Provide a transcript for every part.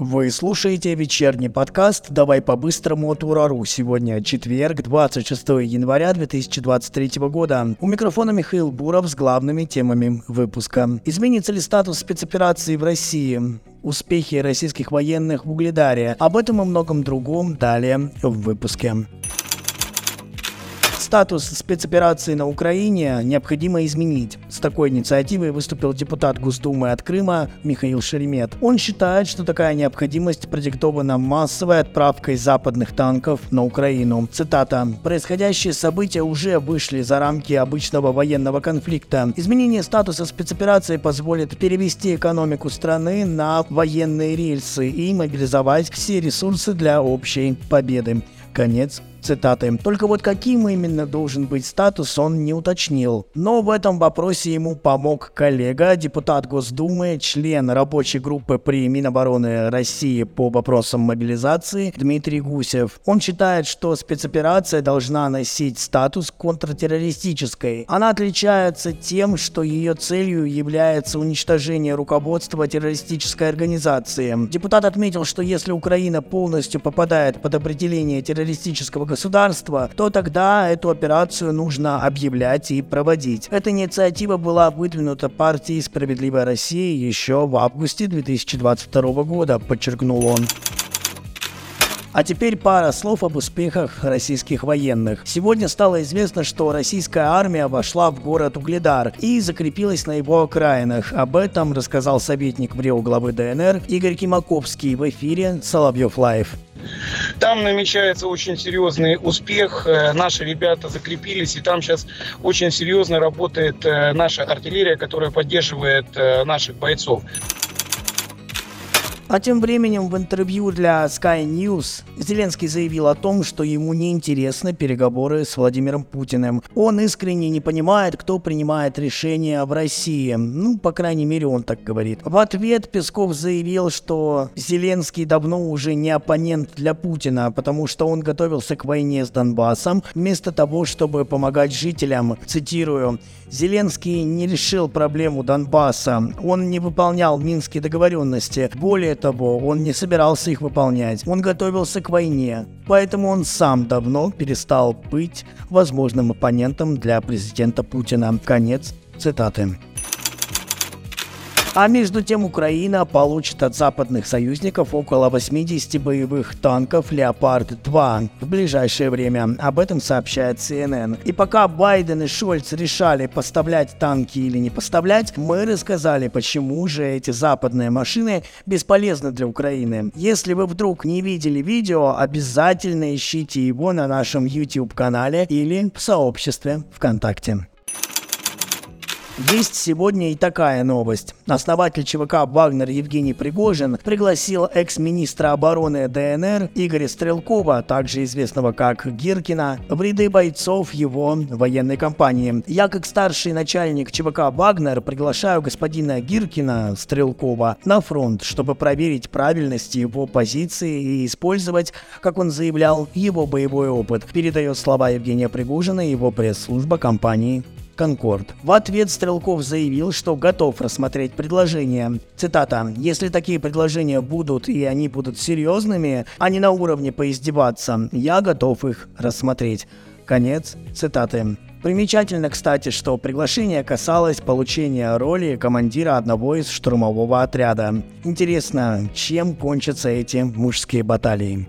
Вы слушаете вечерний подкаст «Давай по-быстрому» от Урару. Сегодня четверг, 26 января 2023 года. У микрофона Михаил Буров с главными темами выпуска. Изменится ли статус спецоперации в России? Успехи российских военных в Угледаре. Об этом и многом другом далее в выпуске. Статус спецоперации на Украине необходимо изменить. С такой инициативой выступил депутат Госдумы от Крыма Михаил Шеремет. Он считает, что такая необходимость продиктована массовой отправкой западных танков на Украину. Цитата. «Происходящие события уже вышли за рамки обычного военного конфликта. Изменение статуса спецоперации позволит перевести экономику страны на военные рельсы и мобилизовать все ресурсы для общей победы». Конец цитаты. Только вот каким именно должен быть статус, он не уточнил. Но в этом вопросе ему помог коллега, депутат Госдумы, член рабочей группы при Минобороны России по вопросам мобилизации Дмитрий Гусев. Он считает, что спецоперация должна носить статус контртеррористической. Она отличается тем, что ее целью является уничтожение руководства террористической организации. Депутат отметил, что если Украина полностью попадает под определение террористического государства, то тогда эту операцию нужно объявлять и проводить. Эта инициатива была выдвинута партией «Справедливая Россия» еще в августе 2022 года, подчеркнул он. А теперь пара слов об успехах российских военных. Сегодня стало известно, что российская армия вошла в город Угледар и закрепилась на его окраинах. Об этом рассказал советник МРЕО главы ДНР Игорь Кимаковский в эфире Соловьев Лайв. Там намечается очень серьезный успех. Э, наши ребята закрепились, и там сейчас очень серьезно работает э, наша артиллерия, которая поддерживает э, наших бойцов. А тем временем в интервью для Sky News Зеленский заявил о том, что ему не интересны переговоры с Владимиром Путиным. Он искренне не понимает, кто принимает решения в России. Ну, по крайней мере, он так говорит. В ответ Песков заявил, что Зеленский давно уже не оппонент для Путина, потому что он готовился к войне с Донбассом, вместо того, чтобы помогать жителям. Цитирую. Зеленский не решил проблему Донбасса. Он не выполнял минские договоренности. Более того, он не собирался их выполнять. Он готовился к войне. Поэтому он сам давно перестал быть возможным оппонентом для президента Путина. Конец цитаты. А между тем Украина получит от западных союзников около 80 боевых танков «Леопард-2» в ближайшее время. Об этом сообщает CNN. И пока Байден и Шольц решали, поставлять танки или не поставлять, мы рассказали, почему же эти западные машины бесполезны для Украины. Если вы вдруг не видели видео, обязательно ищите его на нашем YouTube-канале или в сообществе ВКонтакте. Есть сегодня и такая новость. Основатель ЧВК «Вагнер» Евгений Пригожин пригласил экс-министра обороны ДНР Игоря Стрелкова, также известного как Гиркина, в ряды бойцов его военной компании. Я, как старший начальник ЧВК «Вагнер», приглашаю господина Гиркина Стрелкова на фронт, чтобы проверить правильность его позиции и использовать, как он заявлял, его боевой опыт. Передает слова Евгения Пригожина его пресс-служба компании Конкорд. В ответ Стрелков заявил, что готов рассмотреть предложения. Цитата. «Если такие предложения будут и они будут серьезными, а не на уровне поиздеваться, я готов их рассмотреть». Конец цитаты. Примечательно, кстати, что приглашение касалось получения роли командира одного из штурмового отряда. Интересно, чем кончатся эти мужские баталии?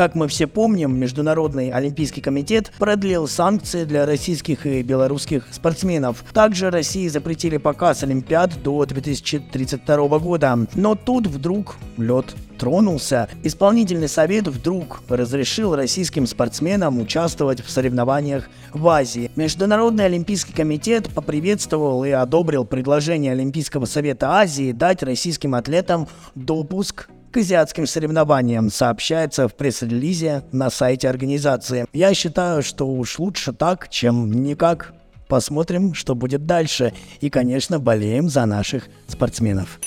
Как мы все помним, Международный Олимпийский комитет продлил санкции для российских и белорусских спортсменов. Также России запретили показ Олимпиад до 2032 года. Но тут вдруг лед тронулся. Исполнительный совет вдруг разрешил российским спортсменам участвовать в соревнованиях в Азии. Международный Олимпийский комитет поприветствовал и одобрил предложение Олимпийского совета Азии дать российским атлетам допуск к азиатским соревнованиям, сообщается в пресс-релизе на сайте организации. Я считаю, что уж лучше так, чем никак. Посмотрим, что будет дальше. И, конечно, болеем за наших спортсменов.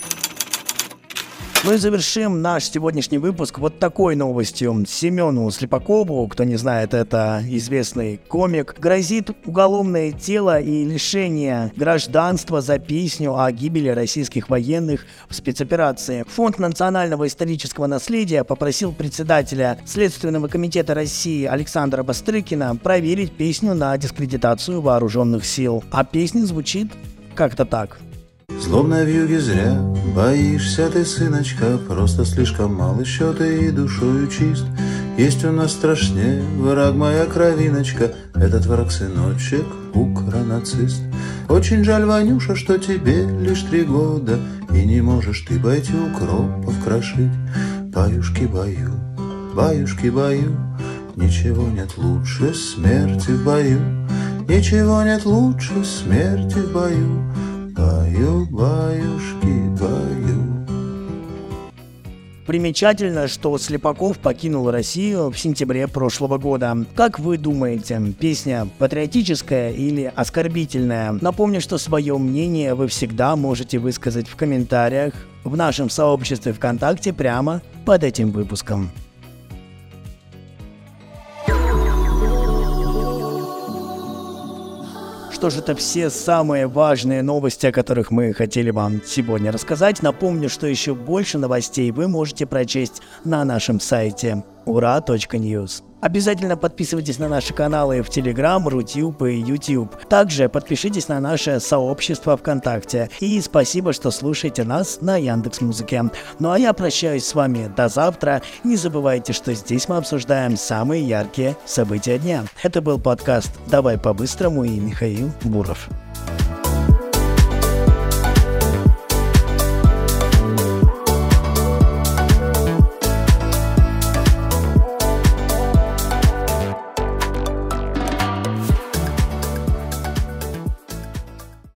Ну и завершим наш сегодняшний выпуск вот такой новостью. Семену Слепакову, кто не знает, это известный комик, грозит уголовное дело и лишение гражданства за песню о гибели российских военных в спецоперации. Фонд национального исторического наследия попросил председателя Следственного комитета России Александра Бастрыкина проверить песню на дискредитацию вооруженных сил. А песня звучит как-то так. Злобно в юге зря Боишься ты, сыночка Просто слишком мал еще ты и душою чист. Есть у нас страшнее Враг моя кровиночка Этот враг сыночек Укронацист. Очень жаль, Ванюша, что тебе лишь три года И не можешь ты пойти укропов крошить. Баюшки, баю, баюшки, баю Ничего нет лучше смерти в бою. Ничего нет лучше смерти в бою Баю, баюшки, баю. Примечательно, что Слепаков покинул Россию в сентябре прошлого года. Как вы думаете, песня патриотическая или оскорбительная? Напомню, что свое мнение вы всегда можете высказать в комментариях в нашем сообществе ВКонтакте прямо под этим выпуском. Что же это все самые важные новости, о которых мы хотели вам сегодня рассказать. Напомню, что еще больше новостей вы можете прочесть на нашем сайте ура.news. Обязательно подписывайтесь на наши каналы в Telegram, Рутюб и YouTube. Также подпишитесь на наше сообщество ВКонтакте. И спасибо, что слушаете нас на Яндекс Музыке. Ну а я прощаюсь с вами до завтра. Не забывайте, что здесь мы обсуждаем самые яркие события дня. Это был подкаст «Давай по-быстрому» и Михаил Буров.